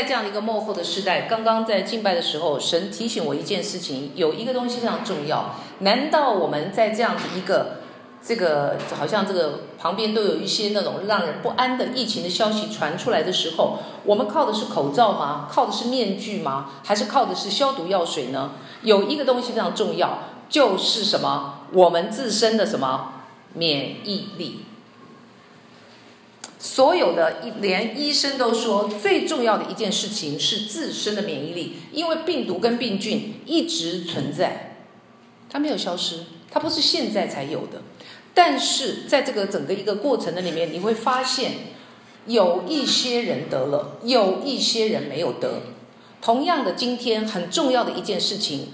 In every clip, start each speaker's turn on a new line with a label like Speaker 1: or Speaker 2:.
Speaker 1: 在这样的一个幕后的时代，刚刚在敬拜的时候，神提醒我一件事情，有一个东西非常重要。难道我们在这样子一个这个好像这个旁边都有一些那种让人不安的疫情的消息传出来的时候，我们靠的是口罩吗？靠的是面具吗？还是靠的是消毒药水呢？有一个东西非常重要，就是什么？我们自身的什么免疫力？所有的，连医生都说，最重要的一件事情是自身的免疫力，因为病毒跟病菌一直存在，它没有消失，它不是现在才有的。但是在这个整个一个过程的里面，你会发现，有一些人得了，有一些人没有得。同样的，今天很重要的一件事情，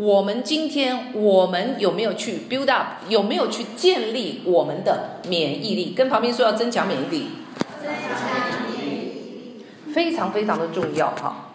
Speaker 1: 我们今天我们有没有去 build up，有没有去建立我们的免疫力？跟旁边说要增强免疫力，增强免疫力，非常非常的重要哈。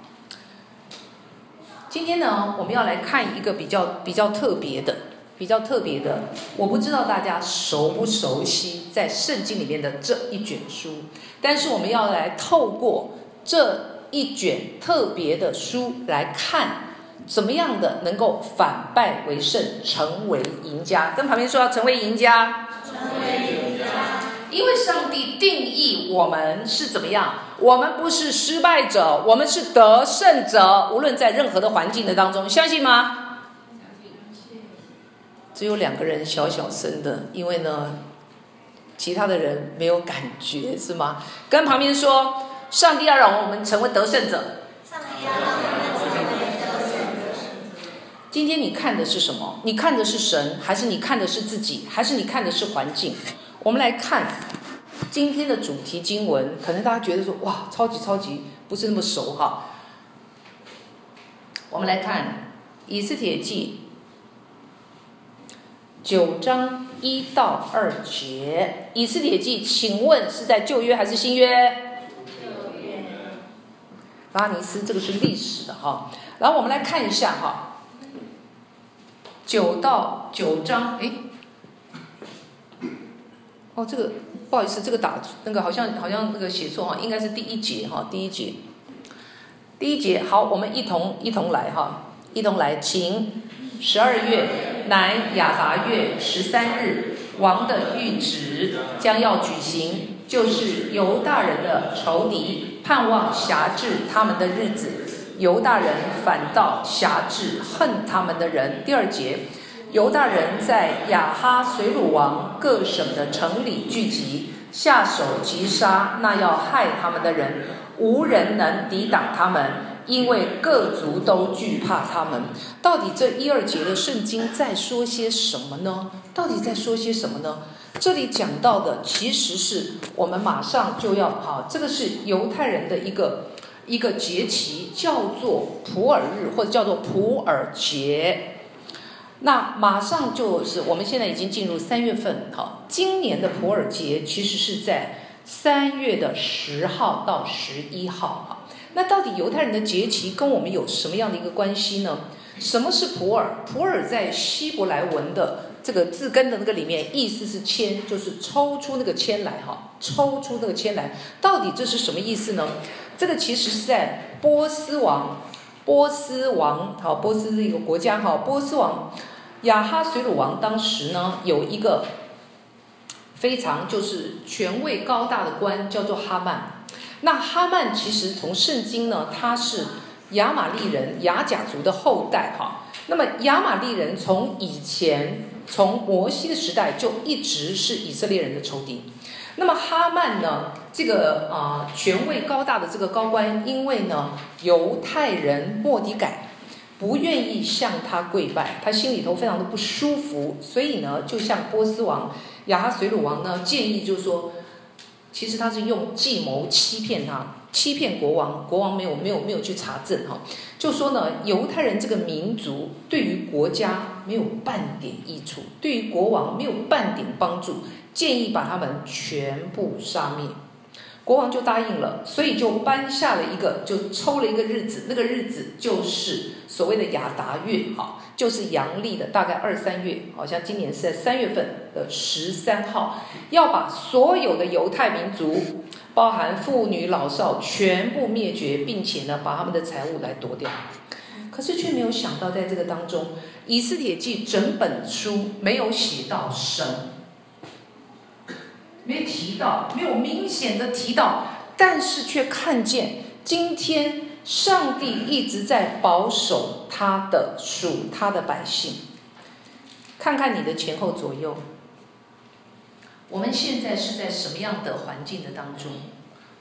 Speaker 1: 今天呢，我们要来看一个比较比较特别的，比较特别的，我不知道大家熟不熟悉在圣经里面的这一卷书，但是我们要来透过这一卷特别的书来看。怎么样的能够反败为胜，成为赢家？跟旁边说要成为赢家。成为赢家。因为上帝定义我们是怎么样？我们不是失败者，我们是得胜者。无论在任何的环境的当中，相信吗？只有两个人小小声的，因为呢，其他的人没有感觉，是吗？跟旁边说，上帝要让我们成为得胜者。上帝要让。今天你看的是什么？你看的是神，还是你看的是自己，还是你看的是环境？我们来看今天的主题经文，可能大家觉得说哇，超级超级不是那么熟哈。我们来看《以斯帖记》九章一到二节，《以斯帖记》，请问是在旧约还是新约？旧约。拉尼斯，这个是历史的哈。然后我们来看一下哈。九到九章，哎，哦，这个不好意思，这个打那个好像好像那个写错哈，应该是第一节哈，第一节，第一节，好，我们一同一同来哈，一同来，请十二月乃亚达月十三日，王的谕旨将要举行，就是犹大人的仇敌盼望辖制他们的日子。犹大人反倒辖制恨他们的人。第二节，犹大人在亚哈随鲁王各省的城里聚集，下手击杀那要害他们的人，无人能抵挡他们，因为各族都惧怕他们。到底这一二节的圣经在说些什么呢？到底在说些什么呢？这里讲到的其实是我们马上就要哈，这个是犹太人的一个。一个节期叫做普尔日，或者叫做普尔节。那马上就是我们现在已经进入三月份，哈，今年的普尔节其实是在三月的十号到十一号，哈。那到底犹太人的节期跟我们有什么样的一个关系呢？什么是普尔？普尔在希伯来文的这个字根的那个里面，意思是签，就是抽出那个签来，哈，抽出那个签来。到底这是什么意思呢？这个其实是在波斯王，波斯王，好，波斯是一个国家，哈，波斯王亚哈随鲁王当时呢有一个非常就是权位高大的官，叫做哈曼。那哈曼其实从圣经呢，他是亚玛力人亚甲族的后代，哈。那么亚玛力人从以前从摩西的时代就一直是以色列人的仇敌。那么哈曼呢？这个啊、权位高大的这个高官，因为呢，犹太人莫迪改不愿意向他跪拜，他心里头非常的不舒服，所以呢，就向波斯王亚哈随鲁王呢建议，就是说，其实他是用计谋欺骗他，欺骗国王，国王没有没有没有去查证哈，就说呢，犹太人这个民族对于国家没有半点益处，对于国王没有半点帮助。建议把他们全部杀灭，国王就答应了，所以就颁下了一个，就抽了一个日子，那个日子就是所谓的亚达月，哈，就是阳历的大概二三月，好像今年是在三月份的十三号，要把所有的犹太民族，包含妇女老少，全部灭绝，并且呢，把他们的财物来夺掉。可是却没有想到，在这个当中，《以斯帖记》整本书没有写到神，没提到，没有明显的提到，但是却看见今天上帝一直在保守他的属他的百姓。看看你的前后左右，我们现在是在什么样的环境的当中？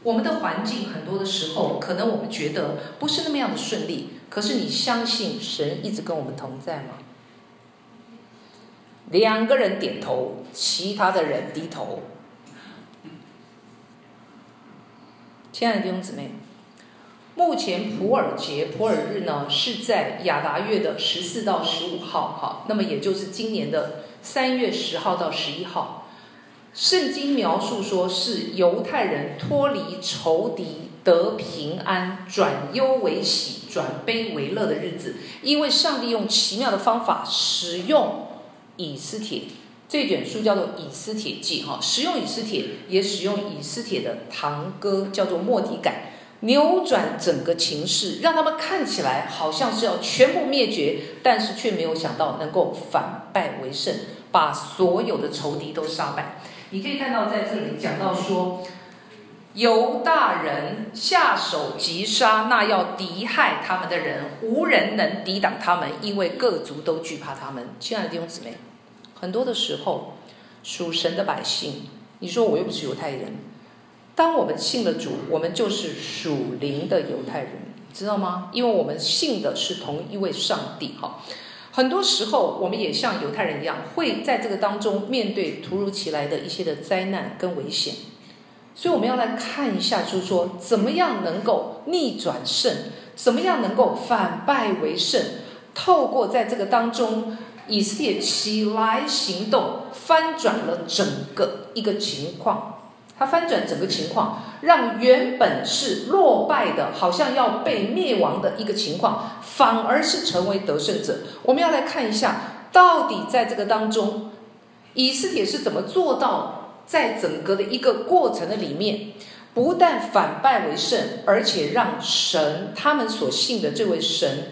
Speaker 1: 我们的环境很多的时候，可能我们觉得不是那么样的顺利。可是你相信神一直跟我们同在吗？两个人点头，其他的人低头。亲爱的弟兄姊妹，目前普尔节、普尔日呢，是在亚达月的十四到十五号，哈，那么也就是今年的三月十号到十一号。圣经描述说是犹太人脱离仇敌得平安，转忧为喜，转悲为乐的日子。因为上帝用奇妙的方法使用以斯帖，这卷书叫做《以斯帖记》哈，使用以斯帖，也使用以斯帖的堂哥叫做莫底改，扭转整个情势，让他们看起来好像是要全部灭绝，但是却没有想到能够反败为胜，把所有的仇敌都杀败。你可以看到，在这里讲到说，犹大人下手击杀那要敌害他们的人，无人能抵挡他们，因为各族都惧怕他们。亲爱的弟兄姊妹，很多的时候，属神的百姓，你说我又不是犹太人，当我们信了主，我们就是属灵的犹太人，知道吗？因为我们信的是同一位上帝，哈。很多时候，我们也像犹太人一样，会在这个当中面对突如其来的一些的灾难跟危险。所以，我们要来看一下，就是说，怎么样能够逆转胜，怎么样能够反败为胜。透过在这个当中，以色列起来行动，翻转了整个一个情况。他翻转整个情况，让原本是落败的，好像要被灭亡的一个情况，反而是成为得胜者。我们要来看一下，到底在这个当中，以色列是怎么做到，在整个的一个过程的里面，不但反败为胜，而且让神他们所信的这位神，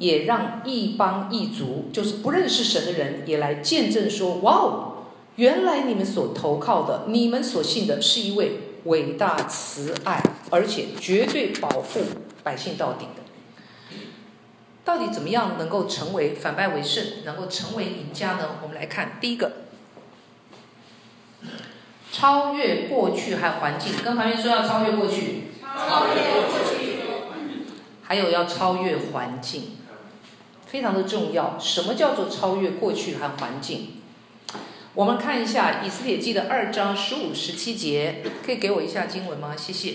Speaker 1: 也让一邦一族，就是不认识神的人，也来见证说：“哇哦！”原来你们所投靠的，你们所信的是一位伟大慈爱，而且绝对保护百姓到底的。到底怎么样能够成为反败为胜，能够成为赢家呢？我们来看第一个，超越过去还有环境，跟旁边说要超越过去，超越过去，还有要超越环境，非常的重要。什么叫做超越过去和环境？我们看一下《以斯帖记》的二章十五、十七节，可以给我一下经文吗？谢谢。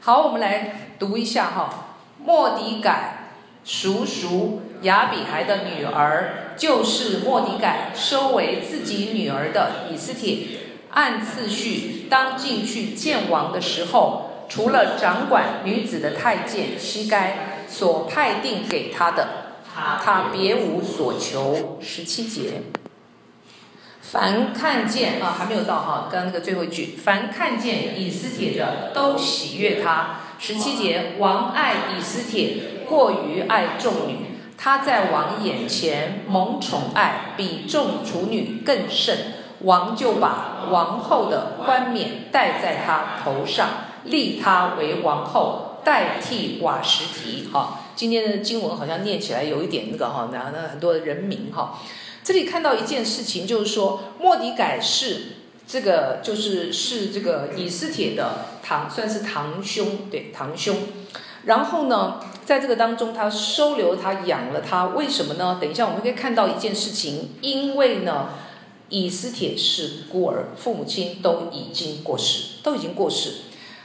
Speaker 1: 好，我们来读一下哈。末底改叔叔亚比孩的女儿，就是末底改收为自己女儿的以斯帖，按次序当进去见王的时候，除了掌管女子的太监西该所派定给他的，他别无所求。十七节。凡看见啊，还没有到哈，刚刚那个最后一句，凡看见以斯帖的，都喜悦他。十七节，王爱以斯帖，过于爱众女，他在王眼前蒙宠爱，比众处女更甚。王就把王后的冠冕戴在他头上，立他为王后，代替瓦实提。哈，今天的经文好像念起来有一点那个哈，那那很多的人名哈。这里看到一件事情，就是说，末底改是这个，就是是这个以斯帖的堂，算是堂兄，对，堂兄。然后呢，在这个当中，他收留他，养了他，为什么呢？等一下我们可以看到一件事情，因为呢，以斯帖是孤儿，父母亲都已经过世，都已经过世。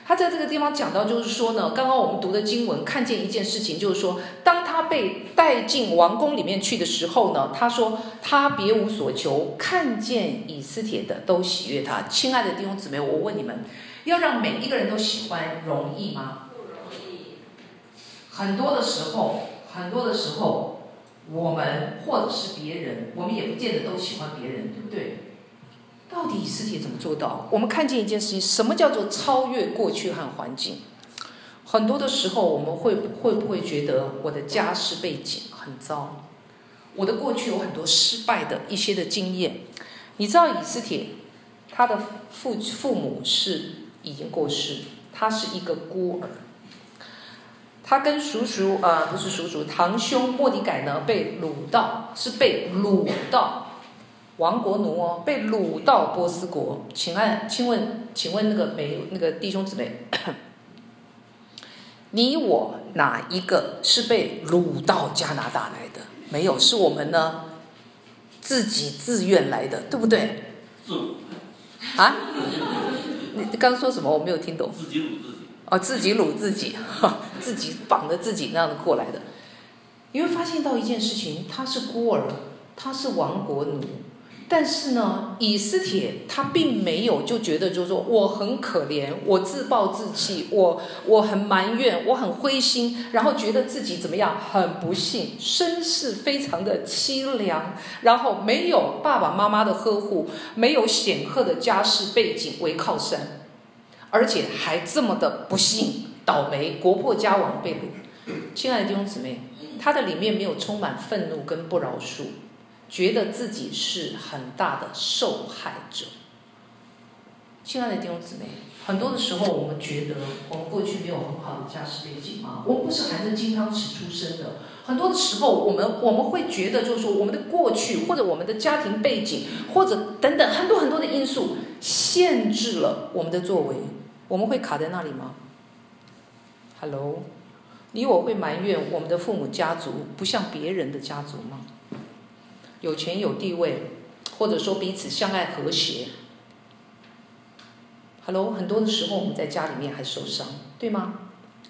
Speaker 1: 他在这个地方讲到，就是说呢，刚刚我们读的经文看见一件事情，就是说，当他被带进王宫里面去的时候呢，他说他别无所求，看见以斯帖的都喜悦他。亲爱的弟兄姊妹，我问你们，要让每一个人都喜欢容易吗？不容易。很多的时候，很多的时候，我们或者是别人，我们也不见得都喜欢别人，对不对？到底以斯帖怎么做到？我们看见一件事情，什么叫做超越过去和环境？很多的时候，我们会会不会觉得我的家世背景很糟？我的过去有很多失败的一些的经验。你知道以斯帖，他的父父母是已经过世，他是一个孤儿。他跟叔叔啊、呃，不是叔叔，堂兄莫迪改呢，被掳到，是被掳到亡国奴哦，被掳到波斯国。请按，请问，请问那个美那个弟兄姊妹，你我哪一个是被掳到加拿大来的？没有，是我们呢，自己自愿来的，对不对？啊？你刚刚说什么？我没有听懂。自己掳自己。哦，自己掳自己，哈，自己绑着自己那样的过来的。你会发现到一件事情，他是孤儿，他是亡国奴。但是呢，以斯帖他并没有就觉得就是说我很可怜，我自暴自弃，我我很埋怨，我很灰心，然后觉得自己怎么样很不幸，身世非常的凄凉，然后没有爸爸妈妈的呵护，没有显赫的家世背景为靠山。而且还这么的不幸、倒霉，国破家亡，被掳。亲爱的弟兄姊妹，他的里面没有充满愤怒跟不饶恕，觉得自己是很大的受害者。亲爱的弟兄姊妹，很多的时候我们觉得我们过去没有很好的家世背景吗？我们不是含着金汤匙出生的。很多的时候，我们我们会觉得，就是说我们的过去或者我们的家庭背景或者等等很多很多的因素，限制了我们的作为。我们会卡在那里吗？Hello，你我会埋怨我们的父母家族不像别人的家族吗？有钱有地位，或者说彼此相爱和谐。Hello，很多的时候我们在家里面还受伤，对吗？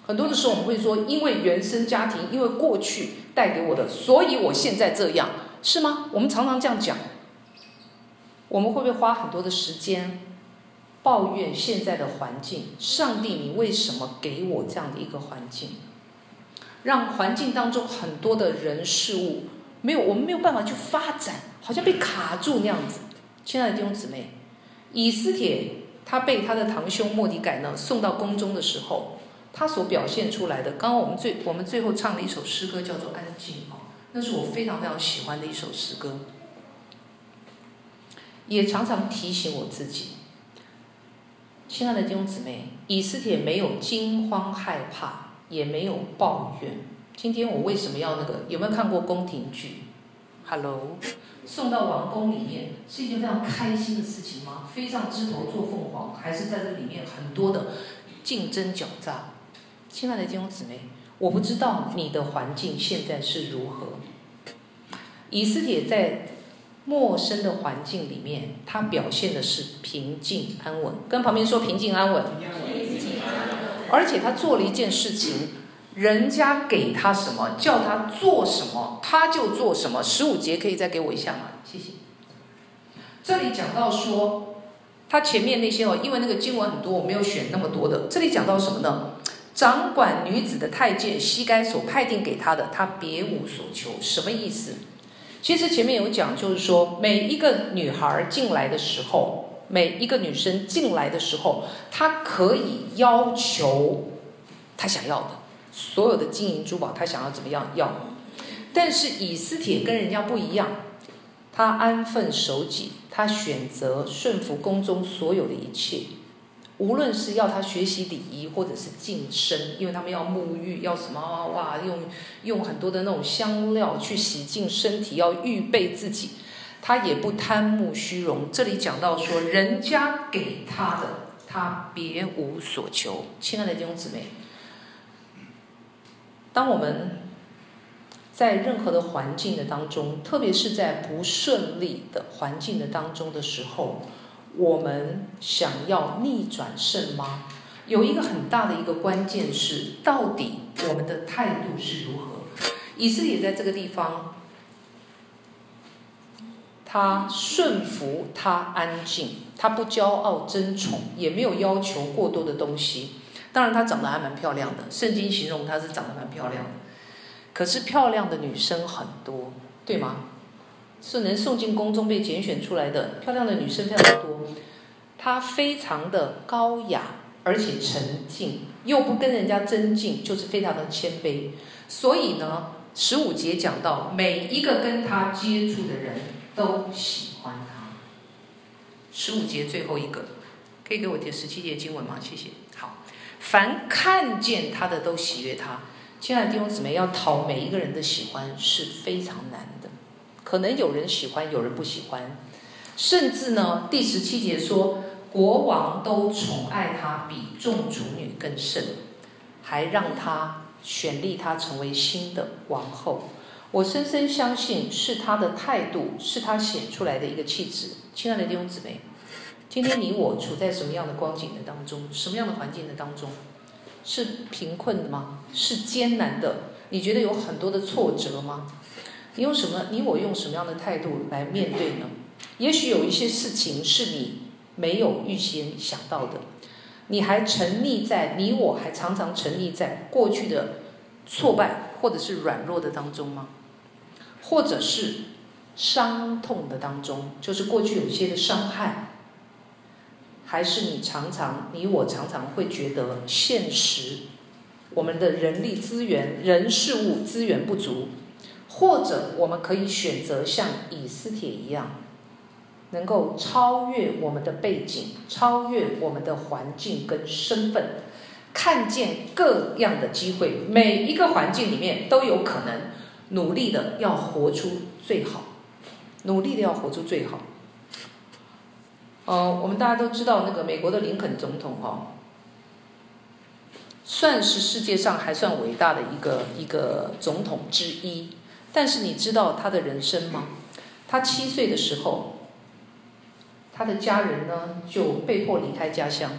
Speaker 1: 很多的时候我们会说，因为原生家庭，因为过去带给我的，所以我现在这样，是吗？我们常常这样讲。我们会不会花很多的时间？抱怨现在的环境，上帝，你为什么给我这样的一个环境，让环境当中很多的人事物没有，我们没有办法去发展，好像被卡住那样子。亲爱的弟兄姊妹，以斯帖他被他的堂兄莫迪改呢送到宫中的时候，他所表现出来的，刚刚我们最我们最后唱的一首诗歌叫做《安静》哦，那是我非常非常喜欢的一首诗歌，也常常提醒我自己。亲爱的弟兄姊妹，以斯帖没有惊慌害怕，也没有抱怨。今天我为什么要那个？有没有看过宫廷剧？Hello，送到王宫里面是一件非常开心的事情吗？飞上枝头做凤凰，还是在这里面很多的竞争狡诈？亲爱的弟兄姊妹，我不知道你的环境现在是如何。以斯帖在。陌生的环境里面，他表现的是平静安稳。跟旁边说平静安稳。而且他做了一件事情，人家给他什么，叫他做什么，他就做什么。十五节可以再给我一下吗？谢谢。这里讲到说，他前面那些哦，因为那个经文很多，我没有选那么多的。这里讲到什么呢？掌管女子的太监西该所派定给他的，他别无所求。什么意思？其实前面有讲，就是说每一个女孩进来的时候，每一个女生进来的时候，她可以要求她想要的所有的金银珠宝，他想要怎么样要。但是以斯帖跟人家不一样，他安分守己，他选择顺服宫中所有的一切。无论是要他学习礼仪，或者是净身，因为他们要沐浴，要什么哇，用用很多的那种香料去洗净身体，要预备自己，他也不贪慕虚荣。这里讲到说，人家给他的，他别无所求。亲爱的弟兄姊妹，当我们在任何的环境的当中，特别是在不顺利的环境的当中的时候，我们想要逆转胜吗？有一个很大的一个关键是，到底我们的态度是如何？以色列在这个地方，他顺服，他安静，他不骄傲争宠，也没有要求过多的东西。当然，她长得还蛮漂亮的，圣经形容她是长得蛮漂亮的。可是漂亮的女生很多，对吗？是能送进宫中被拣选出来的漂亮的女生非常多。她非常的高雅，而且沉静，又不跟人家争竞，就是非常的谦卑。所以呢，十五节讲到每一个跟她接触的人都喜欢她。十五节最后一个，可以给我点十七节经文吗？谢谢。凡看见他的都喜悦他。亲爱的弟兄姊妹，要讨每一个人的喜欢是非常难的，可能有人喜欢，有人不喜欢，甚至呢，第十七节说，国王都宠爱他，比众主女更甚，还让他选立他成为新的王后。我深深相信是他的态度，是他显出来的一个气质。亲爱的弟兄姊妹，今天你我处在什么样的光景的当中，什么样的环境的当中？是贫困的吗？是艰难的？你觉得有很多的挫折吗？你用什么？你我用什么样的态度来面对呢？也许有一些事情是你没有预先想到的，你还沉溺在你我还常常沉溺在过去的挫败或者是软弱的当中吗？或者是伤痛的当中，就是过去有些的伤害。还是你常常，你我常常会觉得现实，我们的人力资源、人事物资源不足，或者我们可以选择像以斯帖一样，能够超越我们的背景，超越我们的环境跟身份，看见各样的机会，每一个环境里面都有可能，努力的要活出最好，努力的要活出最好。呃，我们大家都知道那个美国的林肯总统哈，算是世界上还算伟大的一个一个总统之一。但是你知道他的人生吗？他七岁的时候，他的家人呢就被迫离开家乡，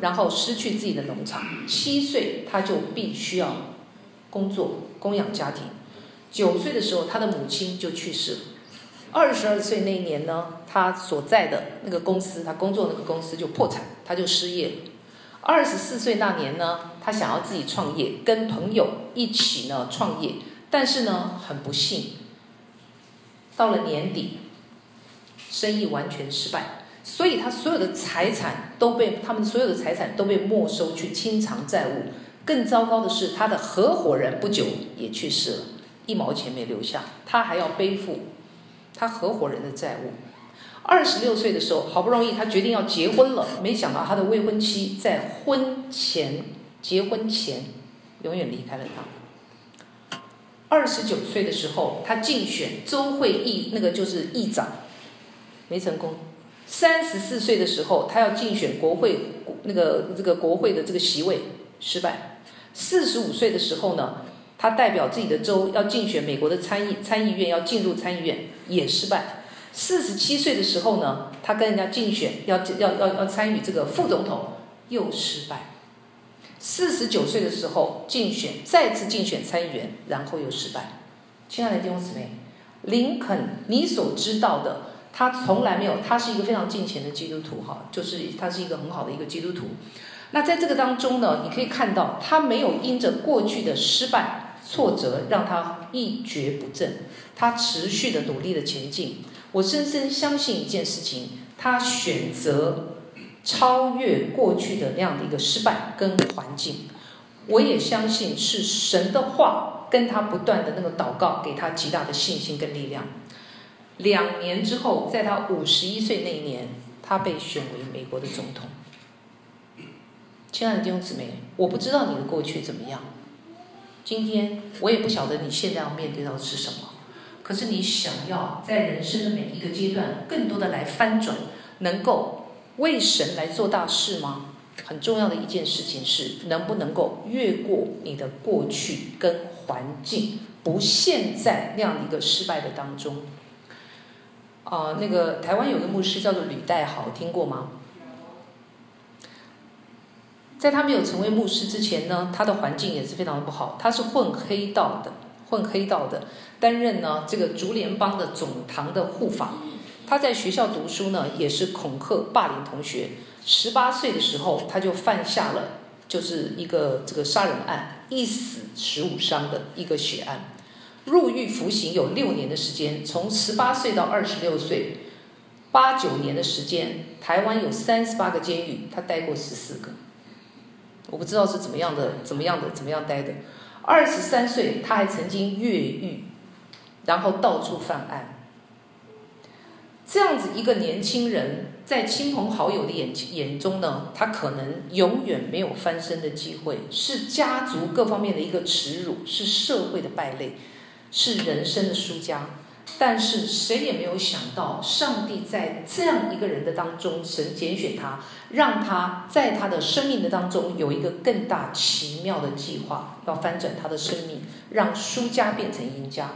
Speaker 1: 然后失去自己的农场。七岁他就必须要工作供养家庭。九岁的时候，他的母亲就去世了。二十二岁那一年呢，他所在的那个公司，他工作那个公司就破产，他就失业。二十四岁那年呢，他想要自己创业，跟朋友一起呢创业，但是呢很不幸，到了年底，生意完全失败，所以他所有的财产都被他们所有的财产都被没收去清偿债务。更糟糕的是，他的合伙人不久也去世了，一毛钱没留下，他还要背负。他合伙人的债务，二十六岁的时候，好不容易他决定要结婚了，没想到他的未婚妻在婚前结婚前永远离开了他。二十九岁的时候，他竞选州会议，那个就是议长，没成功。三十四岁的时候，他要竞选国会那个这个国会的这个席位，失败。四十五岁的时候呢，他代表自己的州要竞选美国的参议参议院，要进入参议院也失败。四十七岁的时候呢，他跟人家竞选要要要要参与这个副总统，又失败。四十九岁的时候竞选再次竞选参议员，然后又失败。亲爱的弟兄姊妹，林肯，你所知道的，他从来没有，他是一个非常敬虔的基督徒哈，就是他是一个很好的一个基督徒。那在这个当中呢，你可以看到他没有因着过去的失败。挫折让他一蹶不振，他持续的努力的前进。我深深相信一件事情，他选择超越过去的那样的一个失败跟环境。我也相信是神的话跟他不断的那个祷告，给他极大的信心跟力量。两年之后，在他五十一岁那一年，他被选为美国的总统。亲爱的弟兄姊妹，我不知道你的过去怎么样。今天我也不晓得你现在要面对到的是什么，可是你想要在人生的每一个阶段，更多的来翻转，能够为神来做大事吗？很重要的一件事情是，能不能够越过你的过去跟环境，不陷在那样的一个失败的当中。啊、那个台湾有个牧师叫做吕代豪，听过吗？在他没有成为牧师之前呢，他的环境也是非常的不好。他是混黑道的，混黑道的，担任呢这个竹联帮的总堂的护法。他在学校读书呢，也是恐吓霸凌同学。十八岁的时候，他就犯下了就是一个这个杀人案。一死十五伤的一个血案。入狱服刑有六年的时间，从十八岁到二十六岁，八九年的时间。台湾有三十八个监狱，他待过十四个。我不知道是怎么样的，怎么样的，怎么样待的。二十三岁，他还曾经越狱，然后到处犯案。这样子一个年轻人，在亲朋好友的眼眼中呢，他可能永远没有翻身的机会，是家族各方面的一个耻辱，是社会的败类，是人生的输家。但是谁也没有想到，上帝在这样一个人的当中，神拣选他，让他在他的生命的当中有一个更大奇妙的计划，要翻转他的生命，让输家变成赢家。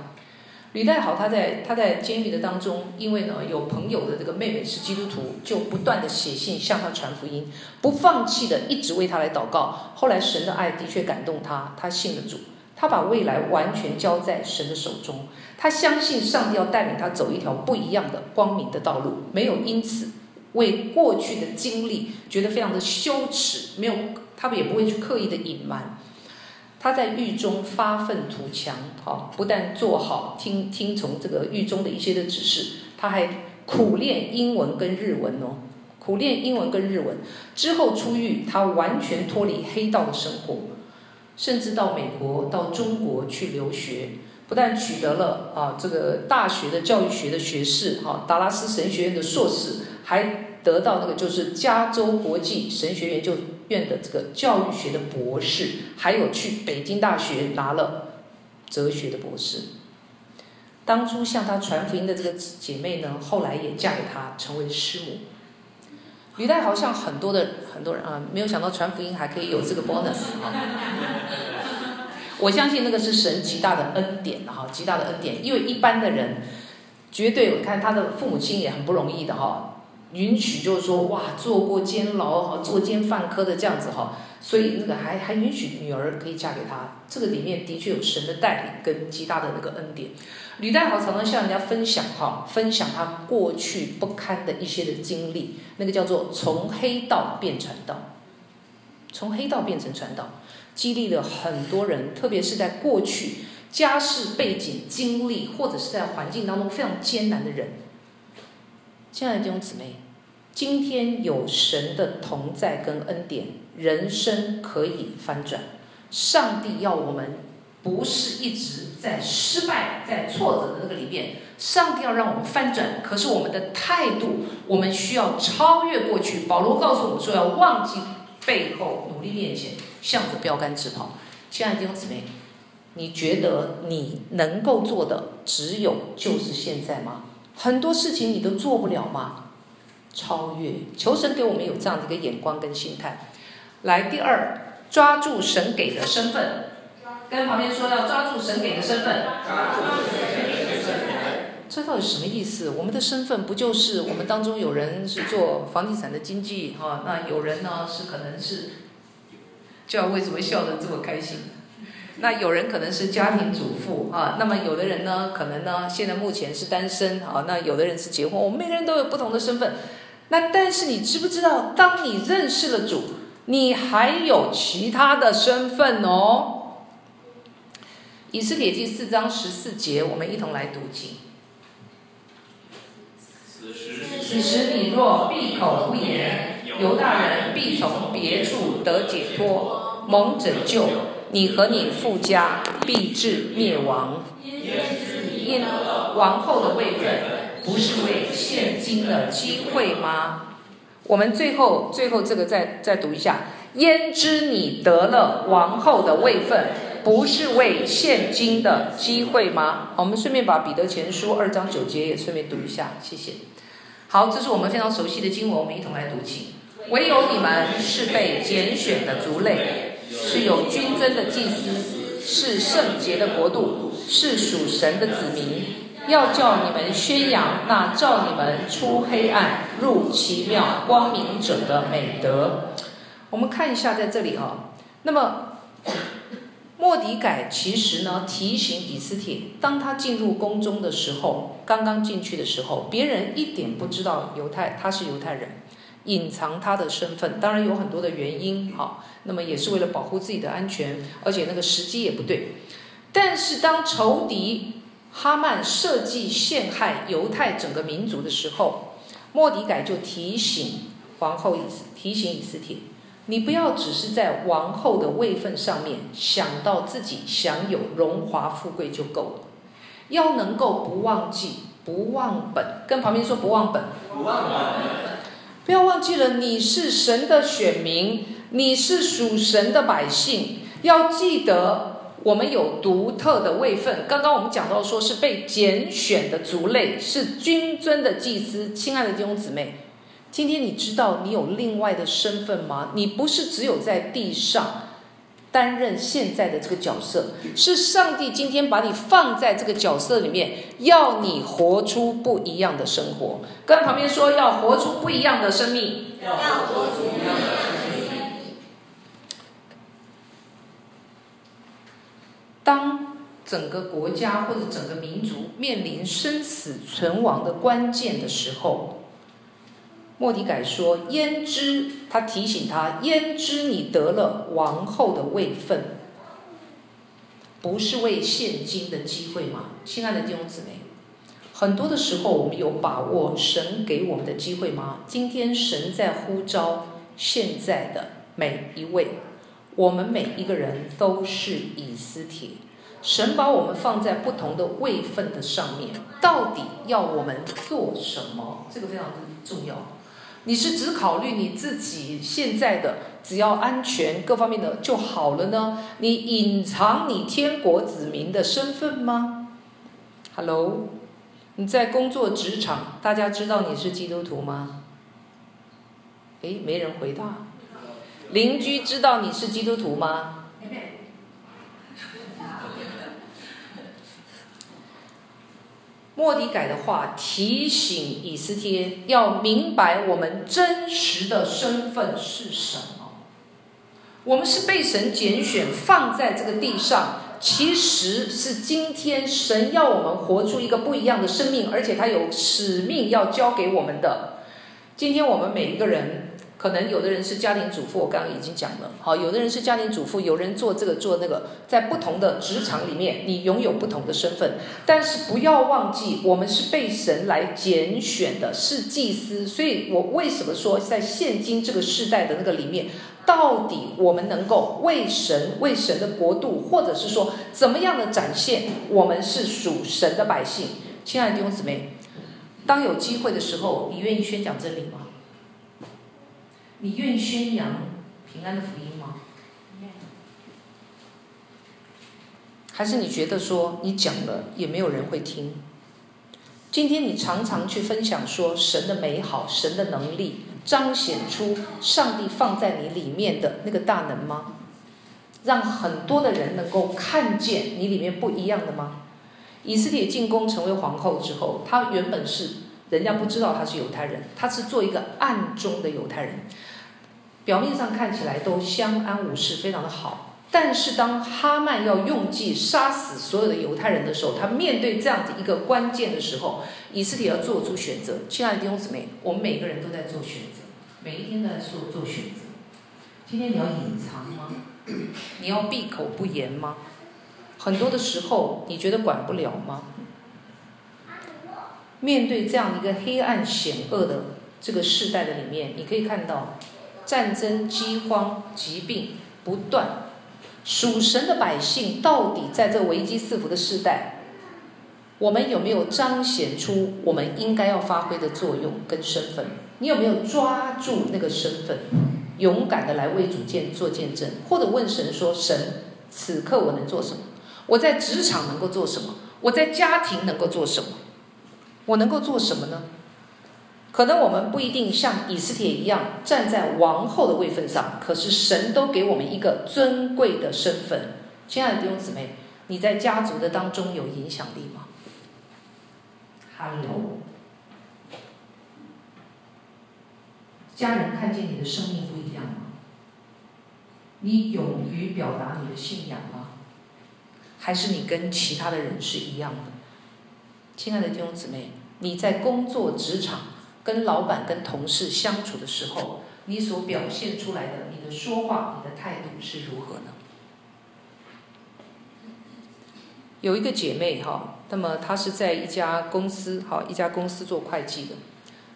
Speaker 1: 吕太好，他在他在监狱的当中，因为呢有朋友的这个妹妹是基督徒，就不断的写信向他传福音，不放弃的一直为他来祷告。后来神的爱的确感动他，他信了主。他把未来完全交在神的手中，他相信上帝要带领他走一条不一样的光明的道路，没有因此为过去的经历觉得非常的羞耻，没有，他们也不会去刻意的隐瞒。他在狱中发愤图强，好，不但做好听听从这个狱中的一些的指示，他还苦练英文跟日文哦，苦练英文跟日文之后出狱，他完全脱离黑道的生活。甚至到美国、到中国去留学，不但取得了啊这个大学的教育学的学士，哈达拉斯神学院的硕士，还得到那个就是加州国际神学研究院的这个教育学的博士，还有去北京大学拿了哲学的博士。当初向他传福音的这个姐妹呢，后来也嫁给他，成为师母。履带好像很多的很多人啊，没有想到传福音还可以有这个 bonus 啊！我相信那个是神极大的恩典哈，极大的恩典，因为一般的人绝对，我看他的父母亲也很不容易的哈，允许就是说哇，坐过监牢哈，作奸犯科的这样子哈，所以那个还还允许女儿可以嫁给他，这个里面的确有神的带领跟极大的那个恩典。吕太好常常向人家分享哈，分享他过去不堪的一些的经历，那个叫做从黑道变传道，从黑道变成传道，激励了很多人，特别是在过去家世背景、经历或者是在环境当中非常艰难的人。亲爱的弟兄姊妹，今天有神的同在跟恩典，人生可以翻转。上帝要我们。不是一直在失败、在挫折的那个里面，上帝要让我们翻转。可是我们的态度，我们需要超越过去。保罗告诉我们说，要忘记背后，努力面前，向着标杆直跑。亲爱的弟兄姊妹，你觉得你能够做的只有就是现在吗？很多事情你都做不了吗？超越，求神给我们有这样的一个眼光跟心态。来，第二，抓住神给的身份。跟旁边说要抓住神给的身份，这到底什么意思？我们的身份不就是我们当中有人是做房地产的经纪哈？那有人呢是可能是，叫为什么笑得这么开心？那有人可能是家庭主妇啊，那么有的人呢可能呢现在目前是单身啊，那有的人是结婚。我们每个人都有不同的身份。那但是你知不知道，当你认识了主，你还有其他的身份哦。以斯帖记四章十四节，我们一同来读经。此时你若闭口不言，犹大人必从别处得解脱，蒙拯救。你和你父家必至灭亡。因王后的位分不是为现今的机会吗？我们最后最后这个再再读一下。焉知你得了王后的位分？不是为现今的机会吗？我们顺便把彼得前书二章九节也顺便读一下，谢谢。好，这是我们非常熟悉的经文，我们一同来读起。唯有你们是被拣选的族类，是有君尊的祭司，是圣洁的国度，是属神的子民。要叫你们宣扬那召你们出黑暗入奇妙光明者的美德。我们看一下在这里啊，那么。莫迪改其实呢，提醒以斯帖，当他进入宫中的时候，刚刚进去的时候，别人一点不知道犹太，他是犹太人，隐藏他的身份，当然有很多的原因，好，那么也是为了保护自己的安全，而且那个时机也不对。但是当仇敌哈曼设计陷害犹太整个民族的时候，莫迪改就提醒皇后以斯，提醒以斯帖，你不要只是在王后的位分上面想到自己享有荣华富贵就够了，要能够不忘记，不忘本，跟旁边说不忘本，不忘本。不要忘记了，你是神的选民，你是属神的百姓。要记得，我们有独特的位份。刚刚我们讲到，说是被拣选的族类，是君尊的祭司。亲爱的弟兄姊妹，今天你知道你有另外的身份吗？你不是只有在地上。担任现在的这个角色，是上帝今天把你放在这个角色里面，要你活出不一样的生活。跟旁边说，要活出不一样的生命。要活出不一样的生命。当整个国家或者整个民族面临生死存亡的关键的时候，莫迪改说：“焉知？”他提醒他：“焉知你得了王后的位分，不是为现今的机会吗？”亲爱的弟兄姊妹，很多的时候，我们有把握神给我们的机会吗？今天神在呼召现在的每一位，我们每一个人都是以斯帖。神把我们放在不同的位份的上面，到底要我们做什么？这个非常的重要。你是只考虑你自己现在的，只要安全各方面的就好了呢？你隐藏你天国子民的身份吗？Hello，你在工作职场，大家知道你是基督徒吗？诶，没人回答。邻居知道你是基督徒吗？莫迪改的话提醒以斯帖要明白我们真实的身份是什么。我们是被神拣选放在这个地上，其实是今天神要我们活出一个不一样的生命，而且他有使命要交给我们的。今天我们每一个人。可能有的人是家庭主妇，我刚刚已经讲了。好，有的人是家庭主妇，有人做这个做那个，在不同的职场里面，你拥有不同的身份。但是不要忘记，我们是被神来拣选的，是祭司。所以我为什么说，在现今这个世代的那个里面，到底我们能够为神、为神的国度，或者是说怎么样的展现我们是属神的百姓？亲爱的弟兄姊妹，当有机会的时候，你愿意宣讲真理吗？你愿意宣扬平安的福音吗？还是你觉得说你讲了也没有人会听？今天你常常去分享说神的美好、神的能力，彰显出上帝放在你里面的那个大能吗？让很多的人能够看见你里面不一样的吗？以斯帖进宫成为皇后之后，她原本是人家不知道她是犹太人，她是做一个暗中的犹太人。表面上看起来都相安无事，非常的好。但是当哈曼要用计杀死所有的犹太人的时候，他面对这样子一个关键的时候，以色列要做出选择。亲爱的弟兄姊妹，我们每个人都在做选择，每一天都在做做选择。今天你要隐藏吗？你要闭口不言吗？很多的时候，你觉得管不了吗？面对这样一个黑暗险恶的这个世代的里面，你可以看到。战争、饥荒、疾病不断，属神的百姓到底在这危机四伏的时代，我们有没有彰显出我们应该要发挥的作用跟身份？你有没有抓住那个身份，勇敢的来为主见做见证，或者问神说：“神，此刻我能做什么？我在职场能够做什么？我在家庭能够做什么？我能够做什么呢？”可能我们不一定像以斯帖一样站在王后的位分上，可是神都给我们一个尊贵的身份。亲爱的弟兄姊妹，你在家族的当中有影响力吗？Hello，家人看见你的生命不一样吗？你勇于表达你的信仰吗？还是你跟其他的人是一样的？亲爱的弟兄姊妹，你在工作职场。跟老板、跟同事相处的时候，你所表现出来的，你的说话、你的态度是如何呢？有一个姐妹哈，那么她是在一家公司哈，一家公司做会计的。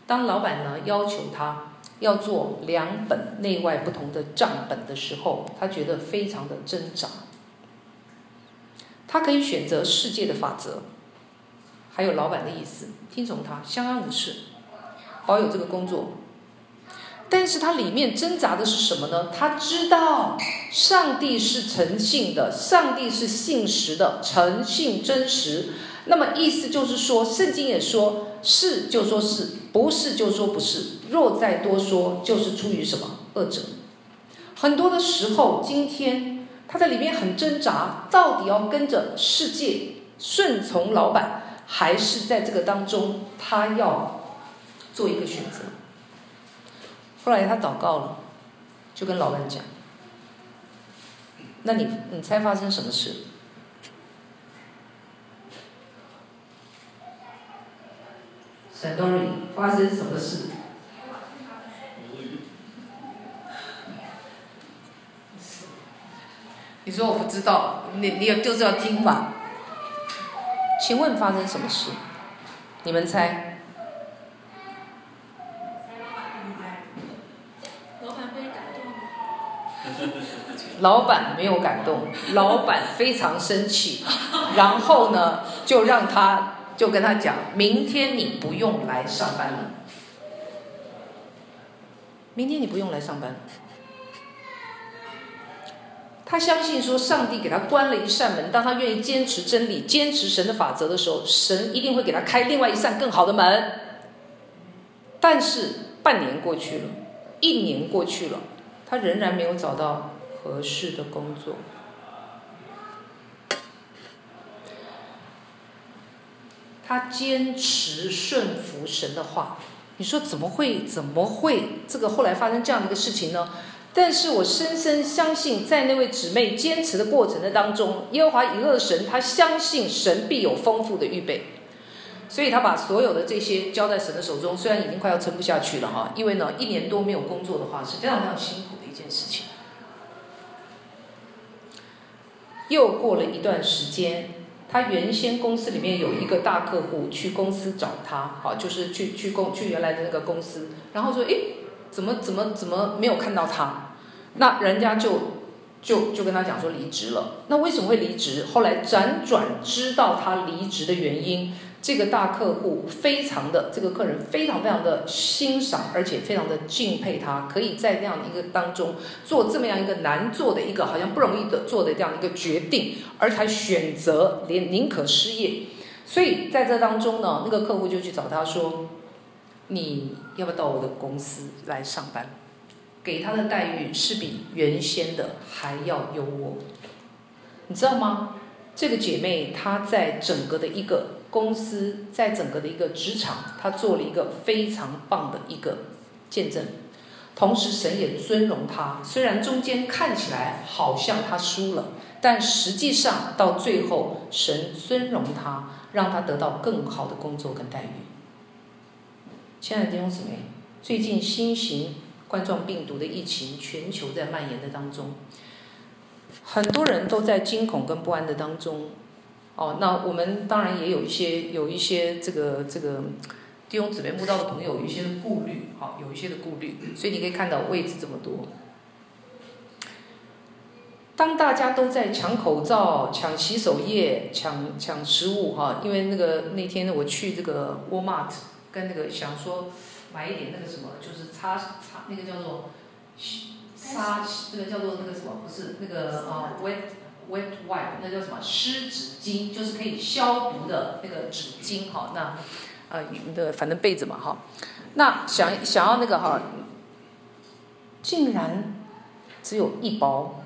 Speaker 1: 当老板呢要求她要做两本内外不同的账本的时候，她觉得非常的挣扎。她可以选择世界的法则，还有老板的意思，听从他，相安无事，保有这个工作。但是他里面挣扎的是什么呢？他知道上帝是诚信的，上帝是信实的，诚信真实。那么意思就是说，圣经也说是就说是，不是就说不是。若再多说，就是出于什么恶者。很多的时候，今天他在里面很挣扎，到底要跟着世界顺从老板，还是在这个当中他要做一个选择？后来他祷告了，就跟老板讲：“那你你猜发生什么事？”闪动里发生什么事？你说我不知道，你你有就是要听吧？请问发生什么事？你们猜？老板没有感动，老板非常生气，然后呢，就让他就跟他讲，明天你不用来上班了。明天你不用来上班了。他相信说，上帝给他关了一扇门，当他愿意坚持真理、坚持神的法则的时候，神一定会给他开另外一扇更好的门。但是半年过去了，一年过去了，他仍然没有找到。合适的工作，他坚持顺服神的话。你说怎么会？怎么会？这个后来发生这样的一个事情呢？但是我深深相信，在那位姊妹坚持的过程的当中，耶和华以勒神，他相信神必有丰富的预备，所以他把所有的这些交在神的手中。虽然已经快要撑不下去了哈，因为呢，一年多没有工作的话，是非常非常辛苦的一件事情。又过了一段时间，他原先公司里面有一个大客户去公司找他，好，就是去去公去原来的那个公司，然后说，诶，怎么怎么怎么没有看到他？那人家就就就跟他讲说离职了。那为什么会离职？后来辗转知道他离职的原因。这个大客户非常的，这个客人非常非常的欣赏，而且非常的敬佩他，可以在那样的一个当中做这么样一个难做的一个好像不容易的做的这样一个决定，而才选择连宁可失业。所以在这当中呢，那个客户就去找他说：“你要不要到我的公司来上班？给他的待遇是比原先的还要优渥，你知道吗？”这个姐妹她在整个的一个。公司在整个的一个职场，他做了一个非常棒的一个见证，同时神也尊荣他。虽然中间看起来好像他输了，但实际上到最后，神尊荣他，让他得到更好的工作跟待遇。亲爱的弟兄姊妹，最近新型冠状病毒的疫情全球在蔓延的当中，很多人都在惊恐跟不安的当中。哦，那我们当然也有一些有一些这个这个弟兄姊妹慕道的朋友有一些的顾虑，好，有一些的顾虑，所以你可以看到位置这么多。当大家都在抢口罩、抢洗手液、抢抢食物，哈，因为那个那天我去这个 Walmart，跟那个想说买一点那个什么，就是擦擦那个叫做擦，那个叫做那个什么，不是那个啊 wet。Wet wipe，那叫什么湿纸巾，就是可以消毒的那个纸巾哈。那呃，你的反正被子嘛哈。那想想要那个哈，竟然只有一包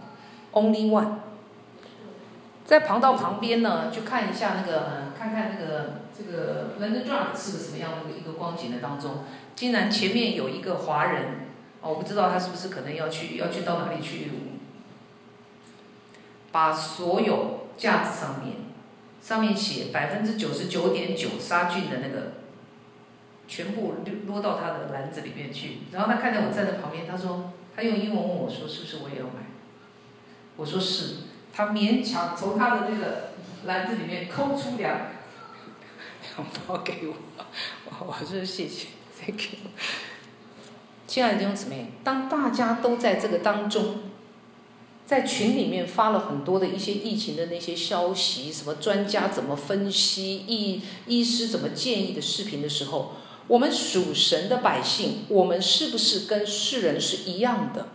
Speaker 1: ，only one。在旁道旁边呢，去看一下那个，看看那个这个 London Drug 是个什么样的一个光景的当中，竟然前面有一个华人，哦，我不知道他是不是可能要去要去到哪里去。把所有架子上面，上面写百分之九十九点九杀菌的那个全部落到他的篮子里面去。然后他看见我站在旁边，他说，他用英文问我说，是不是我也要买？我说是。他勉强从他的那个篮子里面抠出两两包给我，我说谢谢，Thank you。亲爱的弟兄姊妹，当大家都在这个当中，在群里面发了很多的一些疫情的那些消息，什么专家怎么分析，医医师怎么建议的视频的时候，我们属神的百姓，我们是不是跟世人是一样的？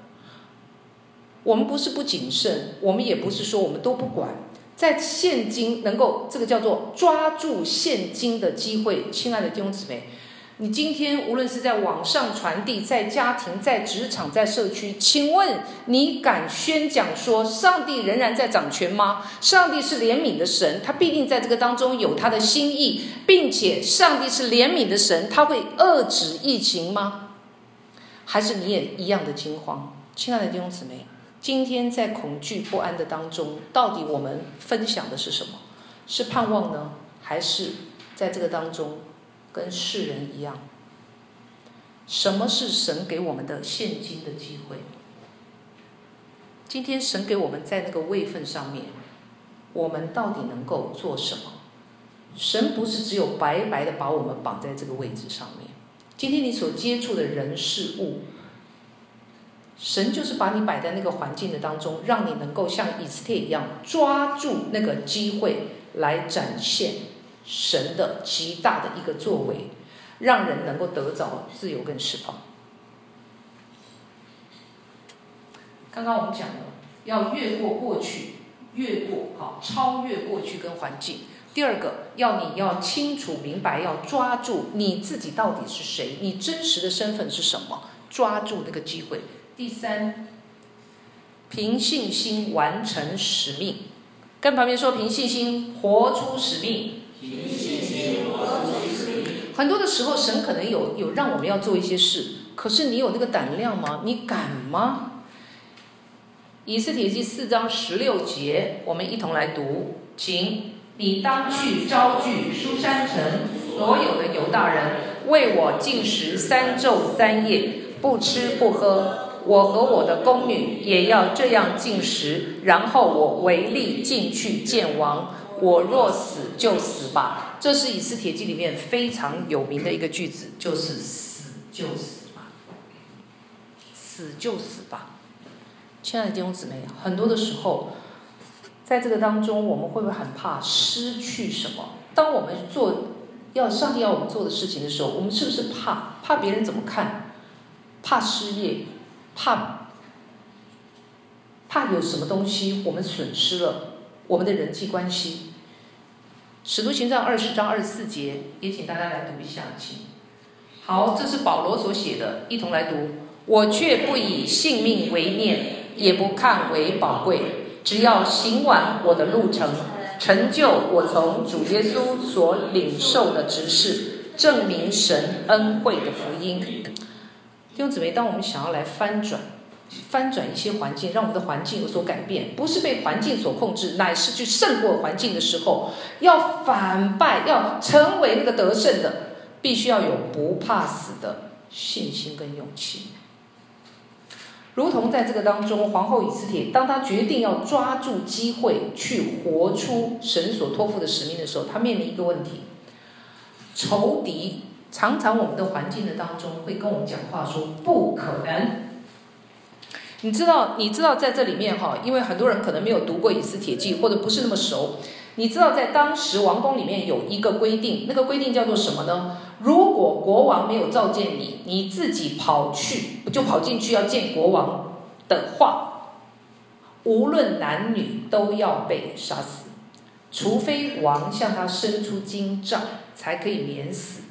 Speaker 1: 我们不是不谨慎，我们也不是说我们都不管，在现今能够这个叫做抓住现今的机会，亲爱的弟兄姊妹。你今天无论是在网上传递，在家庭、在职场、在社区，请问你敢宣讲说上帝仍然在掌权吗？上帝是怜悯的神，他必定在这个当中有他的心意，并且上帝是怜悯的神，他会遏止疫情吗？还是你也一样的惊慌？亲爱的弟兄姊妹，今天在恐惧不安的当中，到底我们分享的是什么？是盼望呢，还是在这个当中？跟世人一样，什么是神给我们的现今的机会？今天神给我们在那个位份上面，我们到底能够做什么？神不是只有白白的把我们绑在这个位置上面。今天你所接触的人事物，神就是把你摆在那个环境的当中，让你能够像以斯帖一样抓住那个机会来展现。神的极大的一个作为，让人能够得着自由跟释放。刚刚我们讲了，要越过过去，越过好，超越过去跟环境。第二个，要你要清楚明白，要抓住你自己到底是谁，你真实的身份是什么，抓住那个机会。第三，凭信心完成使命，跟旁边说，凭信心活出使命。很多的时候，神可能有有让我们要做一些事，可是你有那个胆量吗？你敢吗？以斯帖记四章十六节，我们一同来读，请你当去招聚书珊城所有的犹大人，为我禁食三昼三夜，不吃不喝。我和我的宫女也要这样禁食，然后我唯力进去见王。我若死就死吧，这是以斯帖记里面非常有名的一个句子，就是死就死吧，死就死吧。亲爱的弟兄姊妹，很多的时候，在这个当中，我们会不会很怕失去什么？当我们做要上帝要我们做的事情的时候，我们是不是怕怕别人怎么看？怕失业？怕怕有什么东西我们损失了？我们的人际关系，《使徒行传》二十章二十四节，也请大家来读一下，请。好，这是保罗所写的，一同来读。我却不以性命为念，也不看为宝贵，只要行完我的路程，成就我从主耶稣所领受的职事，证明神恩惠的福音。弟兄姊妹，当我们想要来翻转。翻转一些环境，让我们的环境有所改变，不是被环境所控制，乃是去胜过环境的时候，要反败，要成为那个得胜的，必须要有不怕死的信心跟勇气。如同在这个当中，皇后以斯帖，当她决定要抓住机会去活出神所托付的使命的时候，她面临一个问题：仇敌常常我们的环境的当中会跟我们讲话说不可能。你知道，你知道在这里面哈，因为很多人可能没有读过《以斯帖记》，或者不是那么熟。你知道，在当时王宫里面有一个规定，那个规定叫做什么呢？如果国王没有召见你，你自己跑去，就跑进去要见国王的话，无论男女都要被杀死，除非王向他伸出金杖，才可以免死。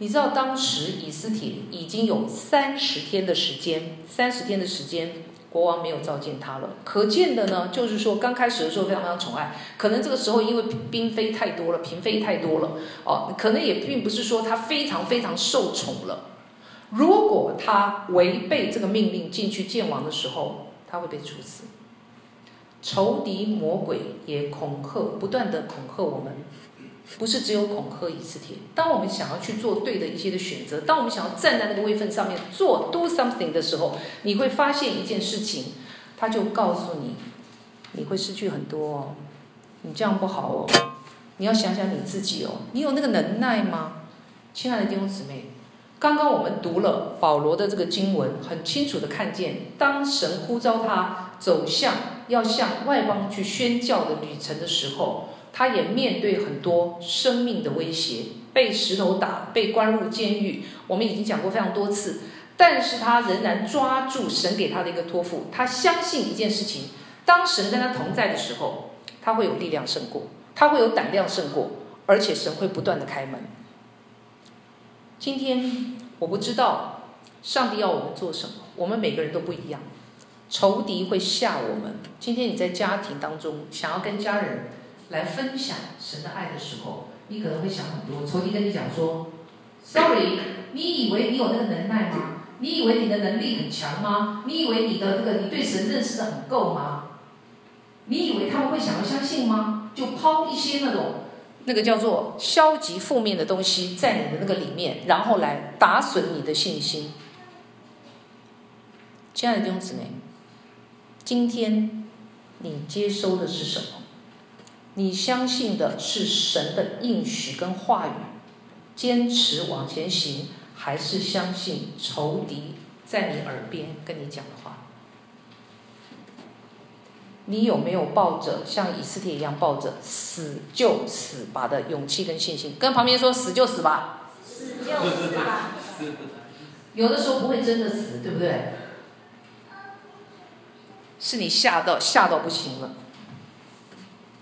Speaker 1: 你知道当时以斯帖已经有三十天的时间，三十天的时间，国王没有召见他了。可见的呢，就是说刚开始的时候非常非常宠爱，可能这个时候因为嫔妃太多了，嫔妃太多了，哦，可能也并不是说他非常非常受宠了。如果他违背这个命令进去见王的时候，他会被处死。仇敌魔鬼也恐吓，不断的恐吓我们。不是只有恐吓以斯帖。当我们想要去做对的一些的选择，当我们想要站在那个位分上面做 do something 的时候，你会发现一件事情，他就告诉你，你会失去很多哦，你这样不好哦，你要想想你自己哦，你有那个能耐吗？亲爱的弟兄姊妹。刚刚我们读了保罗的这个经文，很清楚的看见，当神呼召他走向要向外邦去宣教的旅程的时候，他也面对很多生命的威胁，被石头打，被关入监狱。我们已经讲过非常多次，但是他仍然抓住神给他的一个托付，他相信一件事情：当神跟他同在的时候，他会有力量胜过，他会有胆量胜过，而且神会不断的开门。今天我不知道上帝要我们做什么，我们每个人都不一样，仇敌会吓我们。今天你在家庭当中想要跟家人来分享神的爱的时候，你可能会想很多。仇敌跟你讲说：“Sorry，你以为你有那个能耐吗？你以为你的能力很强吗？你以为你的那个你对神认识的很够吗？你以为他们会想要相信吗？就抛一些那种。”那个叫做消极负面的东西在你的那个里面，然后来打损你的信心。亲爱的弟兄姊妹，今天你接收的是什么？你相信的是神的应许跟话语，坚持往前行，还是相信仇敌在你耳边跟你讲的话？你有没有抱着像以斯帖一样抱着死就死吧的勇气跟信心？跟旁边说死就死吧。死就死吧。有的时候不会真的死，对不对？是你吓到吓到不行了。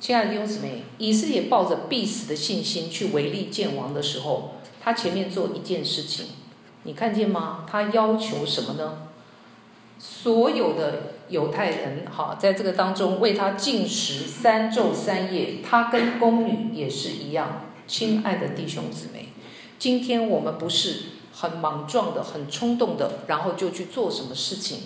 Speaker 1: 亲爱的弟兄姊妹，以斯帖抱着必死的信心去违例见王的时候，他前面做一件事情，你看见吗？他要求什么呢？所有的。犹太人哈，在这个当中为他禁食三昼三夜，他跟宫女也是一样。亲爱的弟兄姊妹，今天我们不是很莽撞的、很冲动的，然后就去做什么事情。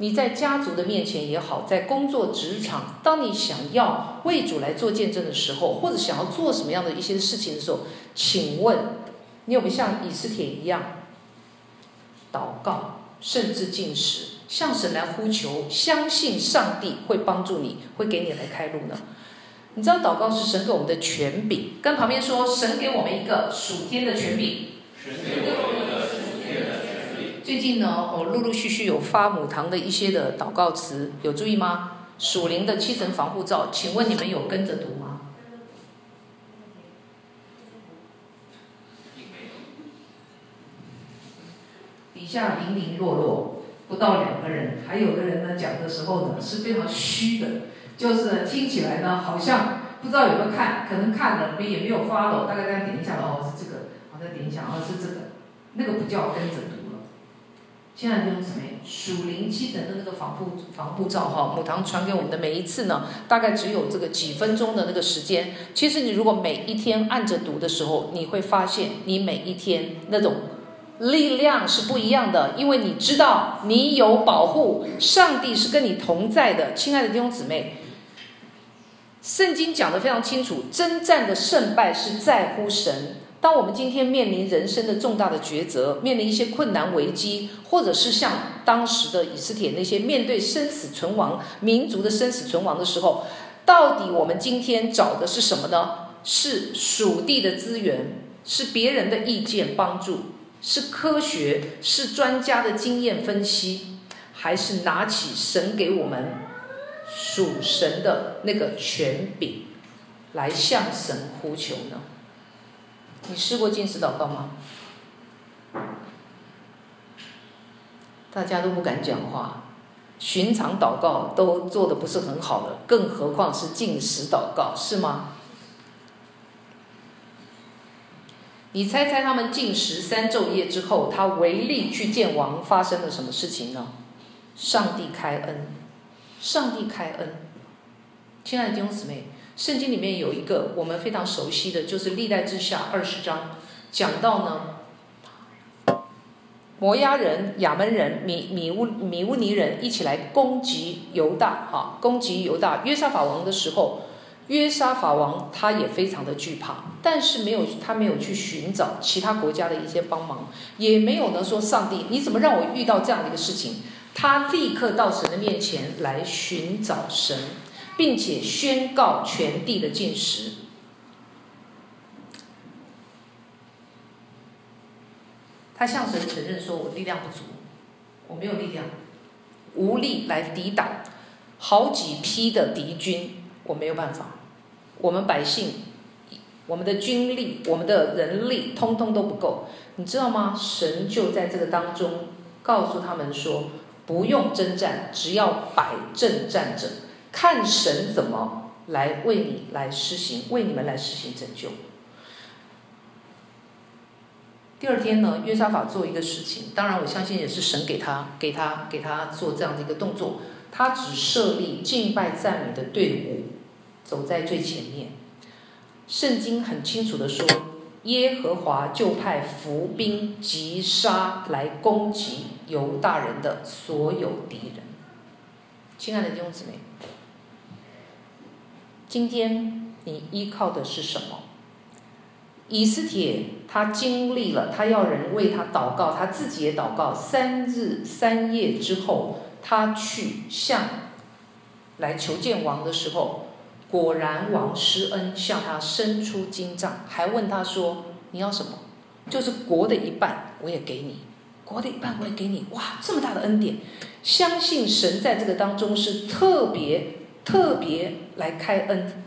Speaker 1: 你在家族的面前也好，在工作职场，当你想要为主来做见证的时候，或者想要做什么样的一些事情的时候，请问你有没有像以斯帖一样祷告，甚至进食？向神来呼求，相信上帝会帮助你，会给你来开路呢。你知道祷告是神给我们的权柄，跟旁边说，神给我们一个属天的权柄。神给我们一个属天的权柄。最近呢，我陆陆续续有发母堂的一些的祷告词，有注意吗？属灵的七层防护罩，请问你们有跟着读吗？底下零零落落。不到两个人，还有个人呢讲的时候呢是非常虚的，就是听起来呢好像不知道有没有看，可能看了没也没有 follow，大概再点一下哦，是这个，好再点一下哦，是这个，那个不叫跟着读。亲爱的弟兄姊妹，属灵七层的那个防护防护罩哈，母堂传给我们的每一次呢，大概只有这个几分钟的那个时间。其实你如果每一天按着读的时候，你会发现你每一天那种。力量是不一样的，因为你知道你有保护，上帝是跟你同在的。亲爱的弟兄姊妹，圣经讲的非常清楚，征战的胜败是在乎神。当我们今天面临人生的重大的抉择，面临一些困难危机，或者是像当时的以斯帖那些面对生死存亡、民族的生死存亡的时候，到底我们今天找的是什么呢？是属地的资源，是别人的意见帮助。是科学，是专家的经验分析，还是拿起神给我们属神的那个权柄，来向神呼求呢？你试过禁食祷告吗？大家都不敢讲话，寻常祷告都做的不是很好的，更何况是禁食祷告，是吗？你猜猜他们禁食三昼夜之后，他唯力去见王，发生了什么事情呢？上帝开恩，上帝开恩。亲爱的弟兄姊妹，圣经里面有一个我们非常熟悉的，就是历代志下二十章，讲到呢，摩押人、亚扪人、米米乌米乌尼人一起来攻击犹大，哈，攻击犹大。约沙法王的时候。约沙法王他也非常的惧怕，但是没有他没有去寻找其他国家的一些帮忙，也没有呢说上帝你怎么让我遇到这样的一个事情？他立刻到神的面前来寻找神，并且宣告全地的禁食。他向神承认说：“我力量不足，我没有力量，无力来抵挡好几批的敌军，我没有办法。”我们百姓，我们的军力，我们的人力，通通都不够，你知道吗？神就在这个当中告诉他们说：不用征战，只要摆阵站着，看神怎么来为你来施行，为你们来施行拯救。第二天呢，约沙法做一个事情，当然我相信也是神给他、给他、给他做这样的一个动作。他只设立敬拜赞美的队伍。走在最前面，圣经很清楚的说，耶和华就派伏兵击杀来攻击犹大人的所有敌人。亲爱的弟兄姊妹，今天你依靠的是什么？以斯帖他经历了，他要人为他祷告，他自己也祷告，三日三夜之后，他去向来求见王的时候。果然，王施恩向他伸出金杖，还问他说：“你要什么？就是国的一半，我也给你。国的一半，我也给你。哇，这么大的恩典！相信神在这个当中是特别特别来开恩。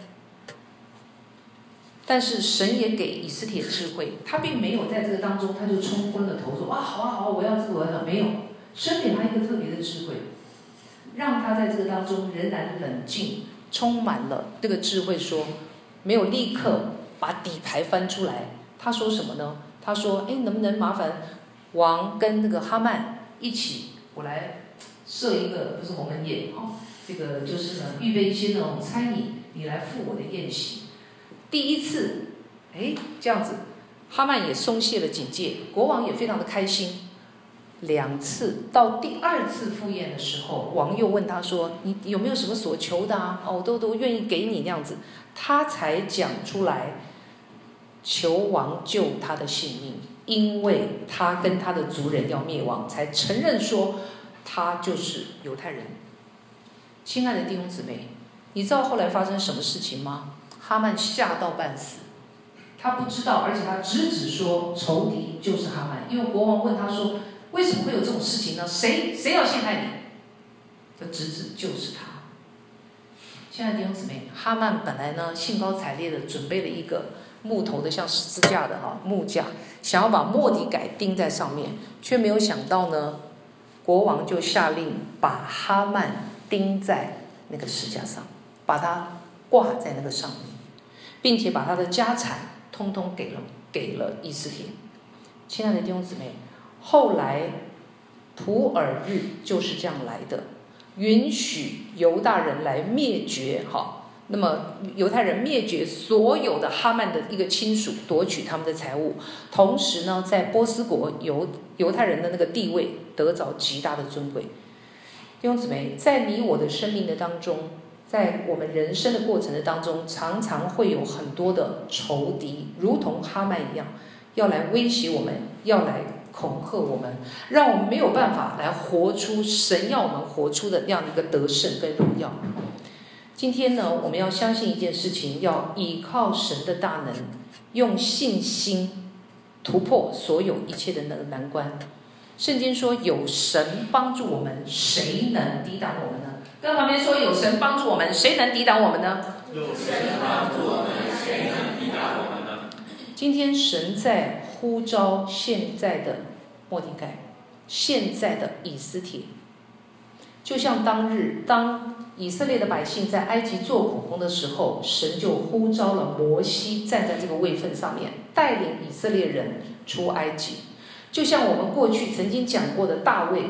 Speaker 1: 但是神也给以斯帖智慧，他并没有在这个当中他就冲昏了头，说：哇，好啊好啊，我要这个我要。没有，神给他一个特别的智慧，让他在这个当中仍然冷静。”充满了这个智慧，说没有立刻把底牌翻出来。他说什么呢？他说：“哎，能不能麻烦王跟那个哈曼一起，我来设一个不是鸿门宴哦，这个就是呢，预备一些那种餐饮，你来赴我的宴席。”第一次，哎，这样子，哈曼也松懈了警戒，国王也非常的开心。两次到第二次赴宴的时候，王又问他说：“你有没有什么所求的啊？哦，都都愿意给你那样子。”他才讲出来，求王救他的性命，因为他跟他的族人要灭亡，才承认说他就是犹太人。亲爱的弟兄姊妹，你知道后来发生什么事情吗？哈曼吓到半死，他不知道，而且他直指说仇敌就是哈曼，因为国王问他说。为什么会有这种事情呢？谁谁要陷害你？这侄子就是他。亲爱的弟兄姊妹，哈曼本来呢兴高采烈的准备了一个木头的像十字架的哈木架，想要把莫迪改钉在上面，却没有想到呢，国王就下令把哈曼钉在那个石架上，把他挂在那个上面，并且把他的家产通通给了给了伊斯帖。亲爱的弟兄姊妹。后来，普珥日就是这样来的，允许犹大人来灭绝哈。那么犹太人灭绝所有的哈曼的一个亲属，夺取他们的财物，同时呢，在波斯国犹犹太人的那个地位得着极大的尊贵。弟兄姊妹，在你我的生命的当中，在我们人生的过程的当中，常常会有很多的仇敌，如同哈曼一样，要来威胁我们，要来。恐吓我们，让我们没有办法来活出神要我们活出的那样的一个得胜跟荣耀。今天呢，我们要相信一件事情，要依靠神的大能，用信心突破所有一切的那个难关。圣经说，有神帮助我们，谁能抵挡我们呢？跟旁边说，有神帮助我们，谁能抵挡我们呢？有神帮助我们，谁能抵挡我们呢？今天神在。呼召现在的末底改，现在的以斯帖，就像当日当以色列的百姓在埃及做苦工的时候，神就呼召了摩西站在这个位份上面，带领以色列人出埃及。就像我们过去曾经讲过的大卫，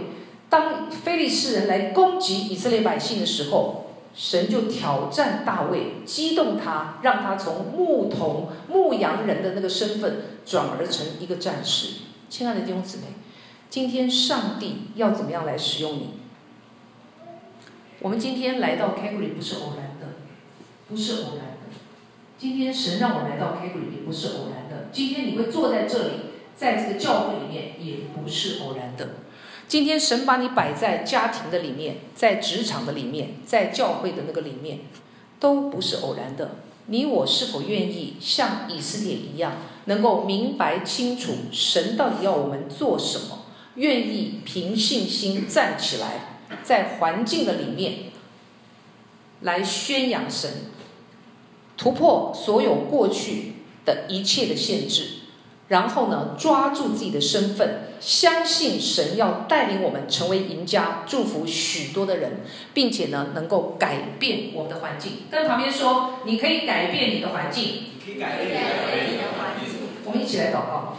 Speaker 1: 当非利士人来攻击以色列百姓的时候。神就挑战大卫，激动他，让他从牧童、牧羊人的那个身份转而成一个战士。亲爱的弟兄姊妹，今天上帝要怎么样来使用你？我们今天来到 Calvary 不是偶然的，不是偶然的。今天神让我来到 Calvary 也不是偶然的，今天你会坐在这里，在这个教会里面也不是偶然的。今天神把你摆在家庭的里面，在职场的里面，在教会的那个里面，都不是偶然的。你我是否愿意像以斯帖一样，能够明白清楚神到底要我们做什么？愿意凭信心站起来，在环境的里面来宣扬神，突破所有过去的一切的限制。然后呢，抓住自己的身份，相信神要带领我们成为赢家，祝福许多的人，并且呢，能够改变我们的环境。跟旁边说，你可以改变你的环境。你可以改变你的环境。我们一起来祷告。